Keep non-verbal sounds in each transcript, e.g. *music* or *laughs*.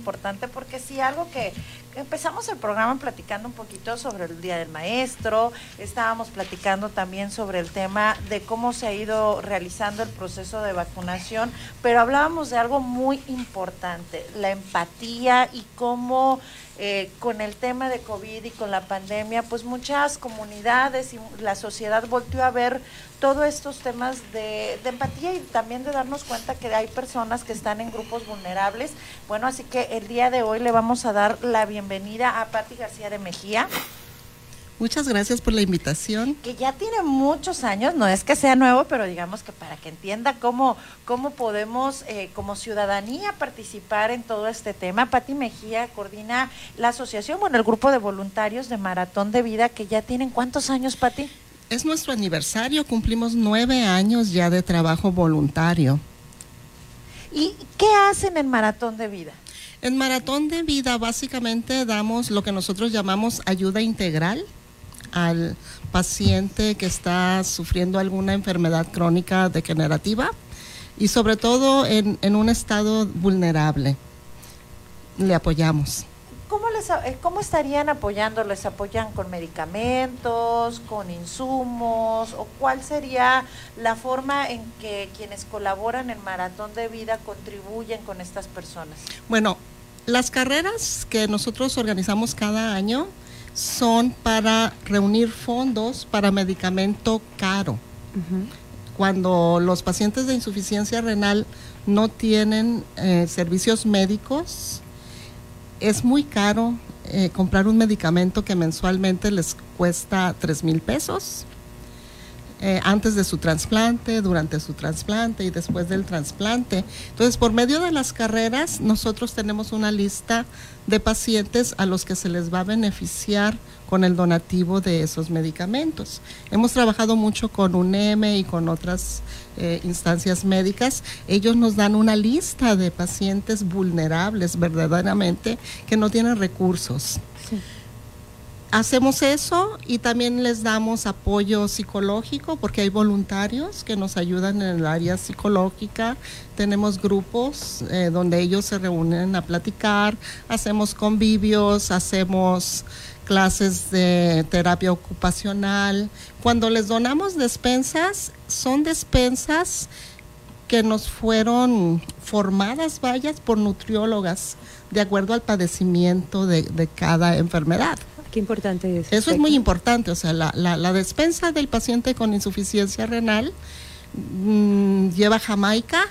importante porque sí, algo que empezamos el programa platicando un poquito sobre el Día del Maestro, estábamos platicando también sobre el tema de cómo se ha ido realizando el proceso de vacunación, pero hablábamos de algo muy importante, la empatía y cómo eh, con el tema de COVID y con la pandemia, pues muchas comunidades y la sociedad volvió a ver todos estos temas de, empatía y también de darnos cuenta que hay personas que están en grupos vulnerables. Bueno, así que el día de hoy le vamos a dar la bienvenida a Patti García de Mejía. Muchas gracias por la invitación. Que ya tiene muchos años, no es que sea nuevo, pero digamos que para que entienda cómo, cómo podemos eh, como ciudadanía participar en todo este tema. Patti Mejía coordina la asociación, bueno, el grupo de voluntarios de Maratón de Vida, que ya tienen cuántos años, Patti? Es nuestro aniversario, cumplimos nueve años ya de trabajo voluntario. ¿Y qué hacen en Maratón de Vida? En Maratón de Vida básicamente damos lo que nosotros llamamos ayuda integral al paciente que está sufriendo alguna enfermedad crónica degenerativa y sobre todo en, un estado vulnerable. Le apoyamos. ¿Cómo, les, eh, ¿Cómo estarían apoyando? ¿Les apoyan con medicamentos, con insumos? ¿O cuál sería la forma en que quienes colaboran en Maratón de Vida contribuyen con estas personas? Bueno, las carreras que nosotros organizamos cada año son para reunir fondos para medicamento caro. Cuando los pacientes de insuficiencia renal no tienen eh, servicios médicos, es muy caro eh, comprar un medicamento que mensualmente les cuesta 3 mil pesos. Eh, antes de su trasplante, durante su trasplante y después del trasplante. Entonces, por medio de las carreras, nosotros tenemos una lista de pacientes a los que se les va a beneficiar con el donativo de esos medicamentos. Hemos trabajado mucho con UNEM y con otras eh, instancias médicas. Ellos nos dan una lista de pacientes vulnerables verdaderamente que no tienen recursos. Hacemos eso y también les damos apoyo psicológico porque hay voluntarios que nos ayudan en el área psicológica. Tenemos grupos eh, donde ellos se reúnen a platicar, hacemos convivios, hacemos clases de terapia ocupacional. Cuando les donamos despensas, son despensas que nos fueron formadas, vayas, por nutriólogas, de acuerdo al padecimiento de cada enfermedad. Qué importante es. Eso es muy importante, o sea, la, la, despensa del paciente con insuficiencia renal mm, lleva jamaica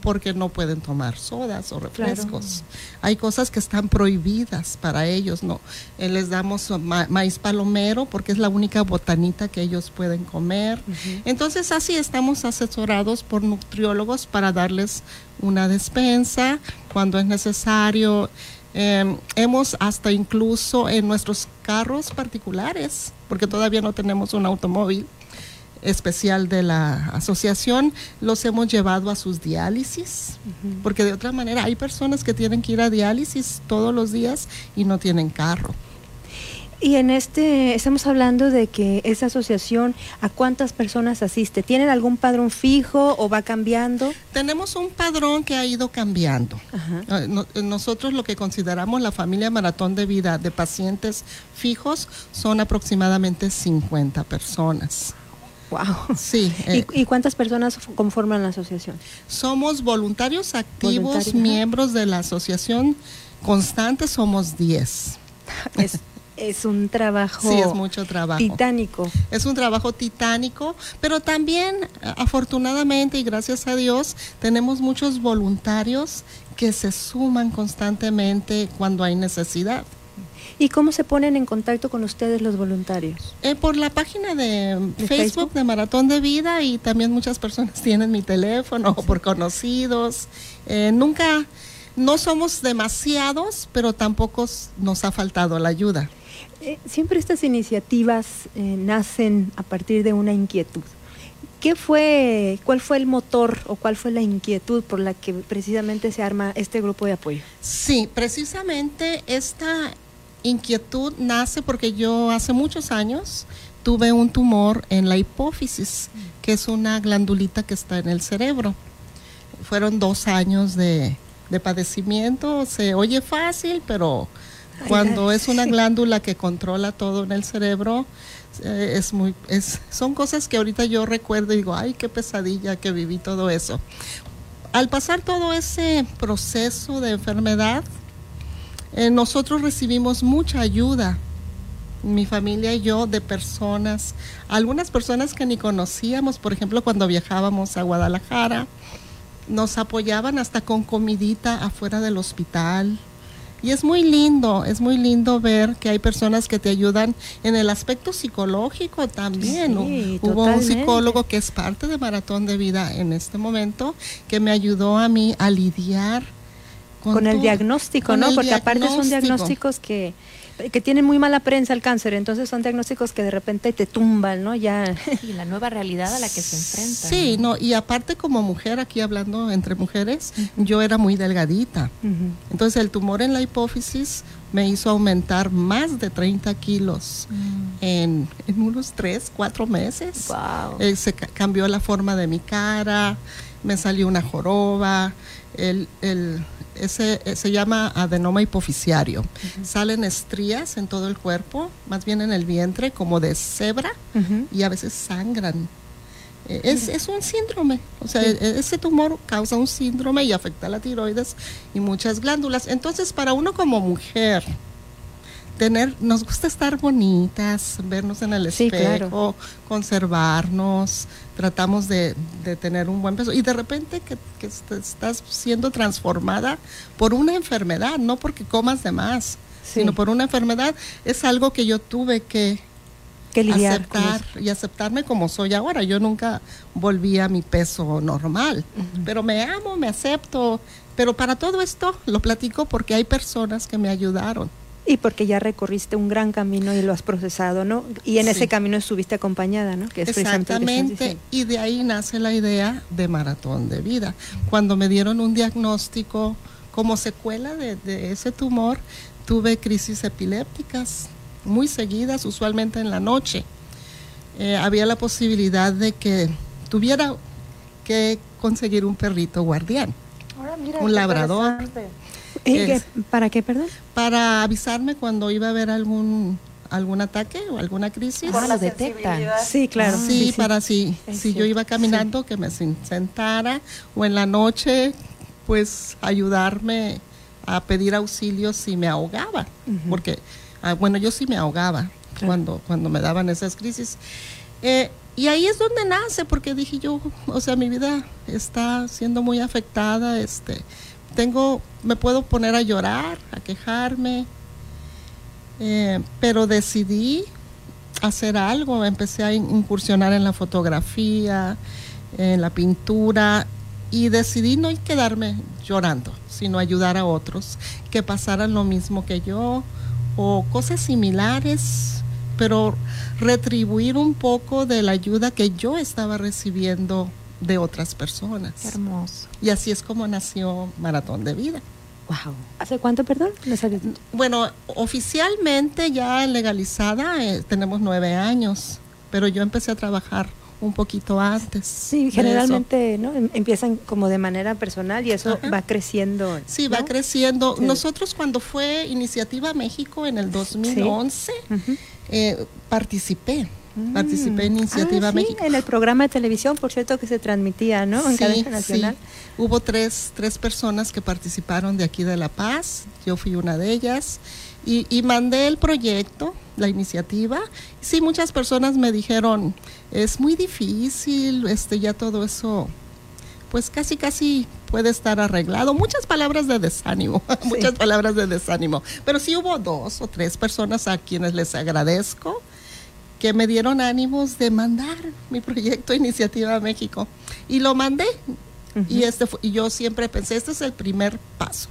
porque no pueden tomar sodas o refrescos. Hay cosas que están prohibidas para ellos, no. Eh, les damos maíz palomero porque es la única botanita que ellos pueden comer. Entonces así estamos asesorados por nutriólogos para darles una despensa cuando es necesario. Em, hemos hasta incluso en nuestros carros particulares, porque todavía no tenemos un automóvil especial de la asociación, los hemos llevado a sus diálisis, porque de otra manera hay personas que tienen que ir a diálisis todos los días y no tienen carro. Y en este, estamos hablando de que esa asociación, ¿a cuántas personas asiste? ¿Tienen algún padrón fijo o va cambiando? Tenemos un padrón que ha ido cambiando. Ah, nosotros lo que consideramos la familia maratón de vida de pacientes fijos son aproximadamente 50 personas. Wow. Sí. Eh, ¿Y, cuántas personas conforman la asociación? Somos voluntarios activos, miembros de la asociación constante, somos 10. *laughs* es un trabajo sí, es mucho trabajo. titánico. Es un trabajo titánico, pero también afortunadamente y gracias a Dios tenemos muchos voluntarios que se suman constantemente cuando hay necesidad. ¿Y cómo se ponen en contacto con ustedes los voluntarios? Eh, por la página de, Facebook, de Maratón de Vida y también muchas personas *laughs* tienen mi teléfono por conocidos. Eh, nunca, no somos demasiados, pero tampoco nos ha faltado la ayuda. Eh, siempre estas iniciativas eh, nacen a partir de una inquietud. ¿Qué fue, cuál fue el motor o cuál fue la inquietud por la que precisamente se arma este grupo de apoyo? Sí, precisamente esta inquietud nace porque yo hace muchos años tuve un tumor en la hipófisis, que es una glandulita que está en el cerebro. Fueron dos años de de padecimiento se oye fácil, pero cuando es una glándula que controla todo en el cerebro, eh, es muy, es, son cosas que ahorita yo recuerdo y digo, ay, qué pesadilla que viví todo eso. Al pasar todo ese proceso de enfermedad, eh, nosotros recibimos mucha ayuda, mi familia y yo, de personas, algunas personas que ni conocíamos, por ejemplo, cuando viajábamos a Guadalajara, nos apoyaban hasta con comidita afuera del hospital. Y es muy lindo, es muy lindo ver que hay personas que te ayudan en el aspecto psicológico también. Hubo un psicólogo que es parte de Maratón de Vida en este momento que me ayudó a mí a lidiar con, el diagnóstico, ¿no? Porque aparte son diagnósticos que que tienen muy mala prensa el cáncer, entonces son diagnósticos que de repente te tumban, ¿no? Ya *laughs* y la nueva realidad a la que se enfrenta. Sí, no, y aparte como mujer aquí hablando entre mujeres, yo era muy delgadita. Entonces el tumor en la hipófisis me hizo aumentar más de 30 kilos mm. en, unos 3, 4 meses. Wow. Eh, se cambió la forma de mi cara, me salió una joroba, el, el, ese, eh, se llama adenoma hipoficiario. Salen estrías en todo el cuerpo, más bien en el vientre, como de cebra, y a veces sangran. Eh, es, es, un síndrome, o sea, e, ese tumor causa un síndrome y afecta a la tiroides y muchas glándulas. Entonces, para uno como mujer, tener, nos gusta estar bonitas, vernos en el espejo, conservarnos, tratamos de, tener un buen peso. Y de repente que, estás siendo transformada por una enfermedad, no porque comas de más, sino por una enfermedad, es algo que yo tuve que, aceptar y aceptarme como soy ahora. Yo nunca volví a mi peso normal, pero me amo, me acepto. Pero para todo esto lo platico porque hay personas que me ayudaron y porque ya recorriste un gran camino y lo has procesado, ¿no? Y en ese camino estuviste acompañada, ¿no? Que es Exactamente, y de ahí nace la idea de maratón de vida. Cuando me dieron un diagnóstico como secuela de, ese tumor, tuve crisis epilépticas muy seguidas, usualmente en la noche. Eh, había la posibilidad de que tuviera que conseguir un perrito guardián, un labrador. ¿Para qué, perdón? Para avisarme cuando iba a haber algún algún ataque o alguna crisis. Ah, lo detecta. Sí, claro. Sí, para si, si yo iba caminando que me sentara o en la noche pues ayudarme a pedir auxilio si me ahogaba, porque ah, bueno, yo sí me ahogaba cuando cuando me daban esas crisis. Eh, y ahí es donde nace, porque dije yo, o sea, mi vida está siendo muy afectada, este, tengo, me puedo poner a llorar, a quejarme, eh, pero decidí hacer algo, empecé a incursionar en la fotografía, en la pintura y decidí no quedarme llorando, sino ayudar a otros que pasaran lo mismo que yo o cosas similares, pero retribuir un poco de la ayuda que yo estaba recibiendo de otras personas. hermoso. Y así es como nació Maratón de Vida. Wow. ¿Hace cuánto, perdón? Bueno, oficialmente ya legalizada eh, tenemos nueve años, pero yo empecé a trabajar un poquito antes. Sí, generalmente ¿no? Em, empiezan como de manera personal y eso va creciendo. Sí, va creciendo. Nosotros cuando fue Iniciativa México en el 2011, eh, participé Mm. Participé en Iniciativa ah, México. En el programa de televisión, por cierto, que se transmitía, ¿no? En cadena nacional. Hubo tres, tres personas que participaron de aquí de La Paz. Yo fui una de ellas. Y, y mandé el proyecto, la iniciativa. Sí, muchas personas me dijeron, es muy difícil, este, ya todo eso pues casi casi puede estar arreglado. Muchas palabras de desánimo, *laughs* muchas palabras de desánimo. Pero sí hubo dos o tres personas a quienes les agradezco que me dieron ánimos de mandar mi proyecto Iniciativa México. Y lo mandé. y, este y yo siempre pensé, este es el primer paso.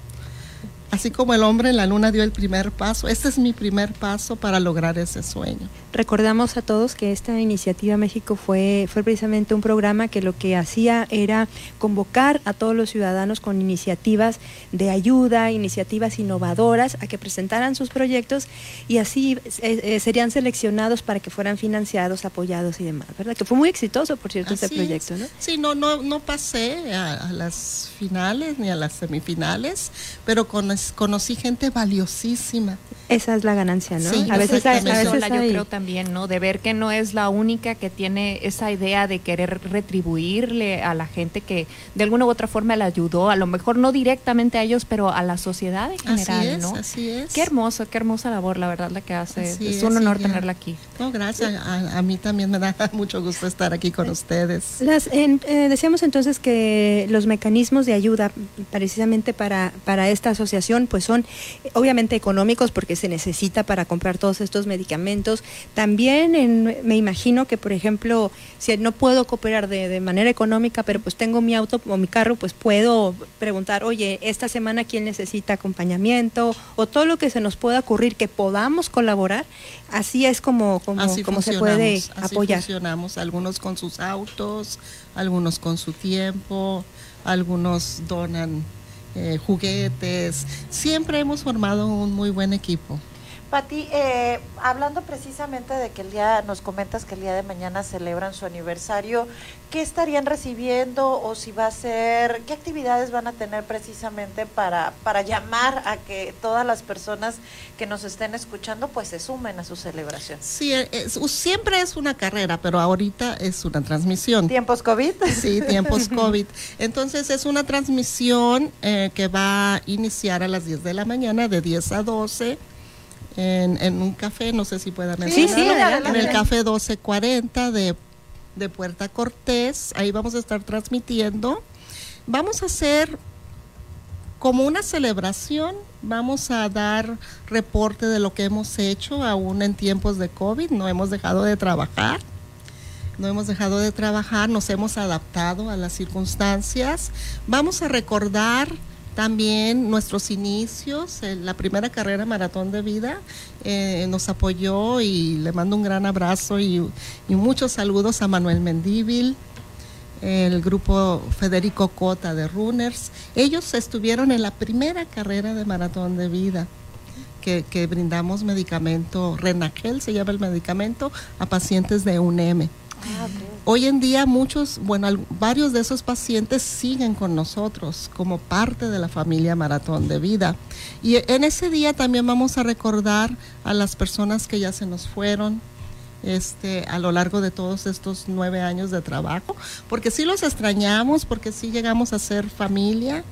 Así como el hombre en la luna dio el primer paso, este es mi primer paso para lograr ese sueño. Recordamos a todos que esta iniciativa México fue, fue precisamente un programa que lo que hacía era convocar a todos los ciudadanos con iniciativas de ayuda, iniciativas innovadoras, a que presentaran sus proyectos y así eh, eh, serían seleccionados para que fueran financiados, apoyados y demás, ¿verdad? Que fue muy exitoso, por cierto, este proyecto, ¿no? Sí, no, no, no pasé a, a las finales ni a las semifinales, pero con conocí gente valiosísima. Esa es la ganancia, ¿no? Sí, a veces, a, veces yo creo también, ¿no? De ver que no es la única que tiene esa idea de querer retribuirle a la gente que de alguna u otra forma le ayudó, a lo mejor no directamente a ellos, pero a la sociedad en general, así es, ¿no? Así es. Qué hermosa, qué hermosa labor, la verdad, la que hace. es un honor tenerla aquí. No, gracias. A, mí también me da *laughs* mucho gusto estar aquí con ustedes. Las, eh, decíamos entonces que los mecanismos de ayuda precisamente para, para esta asociación pues son obviamente económicos porque se necesita para comprar todos estos medicamentos. También me imagino que, por ejemplo, si no puedo cooperar de, manera económica, pero pues tengo mi auto o mi carro, pues puedo preguntar, oye, esta semana quién necesita acompañamiento o todo lo que se nos pueda ocurrir que podamos colaborar. Así es como, como, como se puede así apoyar. Funcionamos, algunos con sus autos, algunos con su tiempo, algunos donan eh, juguetes. Siempre hemos formado un muy buen equipo. Pati, eh, hablando precisamente de que el día, nos comentas que el día de mañana celebran su aniversario, ¿qué estarían recibiendo o si va a ser, qué actividades van a tener precisamente para, para llamar a que todas las personas que nos estén escuchando pues se sumen a su celebración? Sí, eh, siempre es una carrera, pero ahorita es una transmisión. ¿Tiempos COVID? Sí, tiempos *laughs* COVID. Entonces es una transmisión eh, que va a iniciar a las 10 de la mañana, de 10 a 12 en, un café, no sé si puedan mencionarlo, en el café 1240 de, de Puerta Cortés, ahí vamos a estar transmitiendo. Vamos a hacer como una celebración, vamos a dar reporte de lo que hemos hecho aún en tiempos de COVID, no hemos dejado de trabajar, no hemos dejado de trabajar, nos hemos adaptado a las circunstancias. Vamos a recordar también nuestros inicios, la primera carrera maratón de vida, eh, nos apoyó y le mando un gran abrazo y, muchos saludos a Manuel Mendíbil, el grupo Federico Cota de Runners. Ellos estuvieron en la primera carrera de maratón de vida. Que, brindamos medicamento, Renagel se llama el medicamento, a pacientes de UNEM. Ah, Hoy en día muchos, bueno, varios de esos pacientes siguen con nosotros como parte de la familia Maratón de Vida. Y en ese día también vamos a recordar a las personas que ya se nos fueron, este, a lo largo de todos estos nueve años de trabajo, porque sí los extrañamos, porque sí llegamos a ser familia,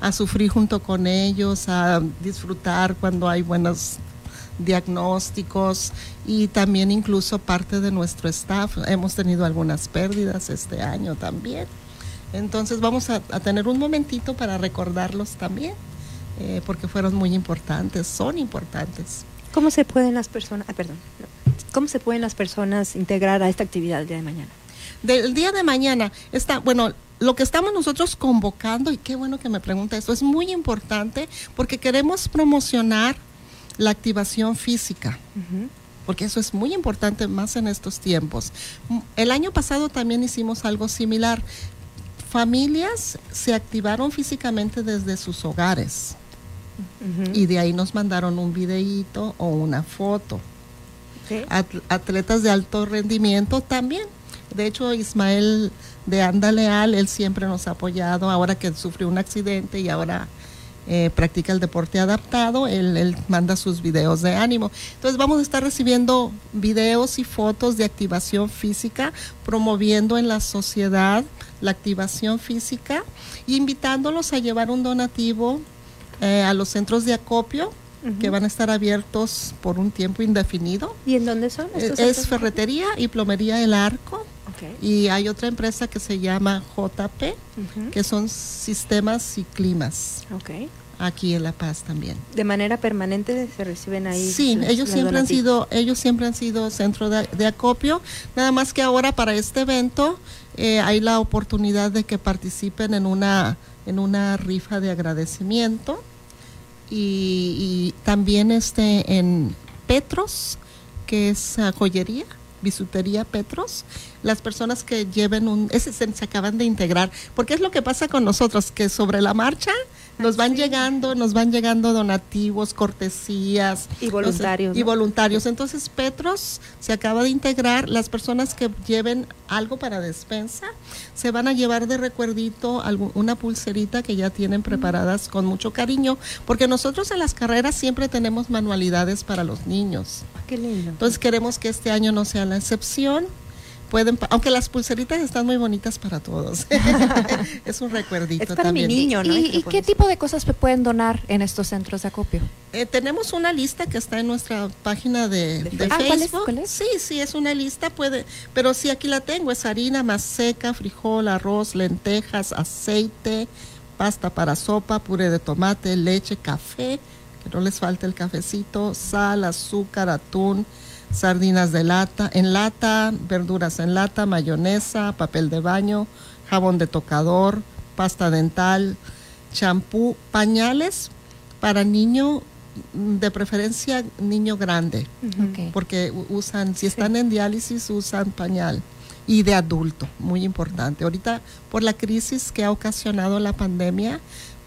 a sufrir junto con ellos, a disfrutar cuando hay buenos diagnósticos y también incluso parte de nuestro staff. Hemos tenido algunas pérdidas este año también. Entonces vamos a, tener un momentito para recordarlos también, eh, porque fueron muy importantes, son importantes. ¿Cómo se pueden las personas, ah, perdón, cómo se pueden las personas integrar a esta actividad el día de mañana? Del día de mañana está, bueno, lo que estamos nosotros convocando, y qué bueno que me pregunta esto, es muy importante porque queremos promocionar la activación física. Porque eso es muy importante más en estos tiempos. El año pasado también hicimos algo similar. Familias se activaron físicamente desde sus hogares. Y de ahí nos mandaron un videíto o una foto. Atletas de alto rendimiento también. De hecho, Ismael de Anda Leal, él siempre nos ha apoyado ahora que sufrió un accidente y ahora eh, practica el deporte adaptado, él, manda sus videos de ánimo. Entonces vamos a estar recibiendo videos y fotos de activación física, promoviendo en la sociedad la activación física e invitándolos a llevar un donativo eh, a los centros de acopio que van a estar abiertos por un tiempo indefinido. ¿Y en dónde son? Eh, es Ferretería y Plomería El Arco. Y hay otra empresa que se llama JP, que son sistemas y climas. Aquí en La Paz también. ¿De manera permanente se reciben ahí? Sí, ellos siempre han sido, ellos siempre han sido centro de, acopio. Nada más que ahora para este evento eh, hay la oportunidad de que participen en una en una rifa de agradecimiento y, también este en Petros, que es ah, joyería, bisutería Petros. Las personas que lleven un, ese se, se acaban de integrar, porque es lo que pasa con nosotros, que sobre la marcha nos van llegando, nos van llegando donativos, cortesías. Y voluntarios. y voluntarios. Entonces, Petros se acaba de integrar. Las personas que lleven algo para despensa se van a llevar de recuerdito una pulserita que ya tienen preparadas con mucho cariño, porque nosotros en las carreras siempre tenemos manualidades para los niños. Ah, qué lindo. Entonces, queremos que este año no sea la excepción pueden, aunque las pulseritas están muy bonitas para todos. *laughs* es un recuerdito es para también. Mi niño, ¿no? ¿Y, qué tipo de cosas se pueden donar en estos centros de acopio? Eh, tenemos una lista que está en nuestra página de, Facebook. ¿cuál es, Sí, sí, es una lista, puede, pero sí aquí la tengo, es harina más seca, frijol, arroz, lentejas, aceite, pasta para sopa, puré de tomate, leche, café, que no les falte el cafecito, sal, azúcar, atún, sardinas de lata, en lata, verduras en lata, mayonesa, papel de baño, jabón de tocador, pasta dental, champú, pañales para niño, de preferencia niño grande, porque usan, si están en diálisis, usan pañal y de adulto, muy importante. Ahorita, por la crisis que ha ocasionado la pandemia,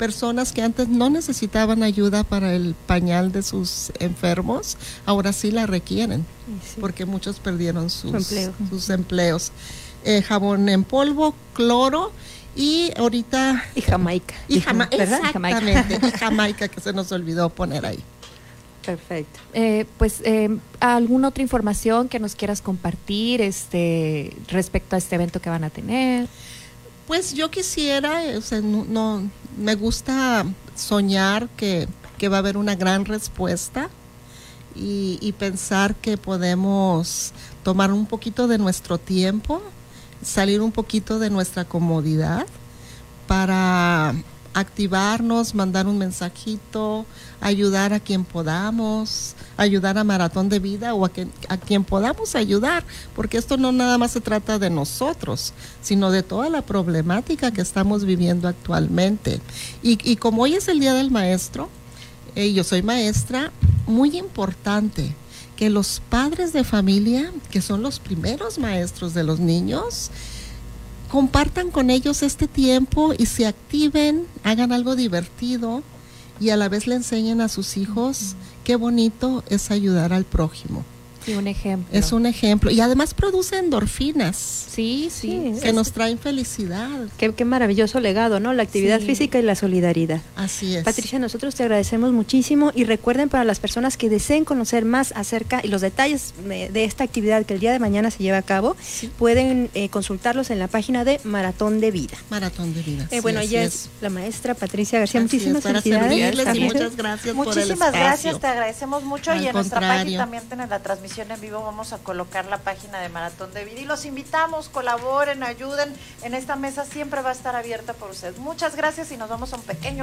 personas que antes no necesitaban ayuda para el pañal de sus enfermos, ahora sí la requieren, porque muchos perdieron sus, sus empleos. Eh, jabón en polvo, cloro y ahorita... Y Jamaica. Y, exactamente, y *laughs* Jamaica que se nos olvidó poner ahí. Perfecto. Eh, pues, eh, ¿alguna otra información que nos quieras compartir este, respecto a este evento que van a tener? Pues yo quisiera, no, me gusta soñar que, va a haber una gran respuesta y, pensar que podemos tomar un poquito de nuestro tiempo, salir un poquito de nuestra comodidad para activarnos, mandar un mensajito, ayudar a quien podamos, ayudar a Maratón de Vida o a, a quien podamos ayudar, porque esto no nada más se trata de nosotros, sino de toda la problemática que estamos viviendo actualmente. Y, como hoy es el Día del Maestro, eh, yo soy maestra, muy importante que los padres de familia, que son los primeros maestros de los niños, compartan con ellos este tiempo y se activen, hagan algo divertido y a la vez le enseñen a sus hijos qué bonito es ayudar al prójimo. Y un ejemplo. Es un ejemplo. Y además produce endorfinas. Sí, sí. que nos traen felicidad. Qué, qué, maravilloso legado, ¿no? La actividad física y la solidaridad. Así es. Patricia, nosotros te agradecemos muchísimo y recuerden para las personas que deseen conocer más acerca y los detalles de esta actividad que el día de mañana se lleva a cabo, pueden eh, consultarlos en la página de Maratón de Vida. Maratón de Vida. Eh, bueno, ella es. la maestra Patricia García. muchísimas felicidades. muchas gracias. Muchísimas gracias, te agradecemos mucho y en nuestra página también tienen la transmisión en vivo vamos a colocar la página de Maratón de Vida y los invitamos, colaboren, ayuden. En esta mesa siempre va a estar abierta por ustedes. Muchas gracias y nos vamos a un pequeño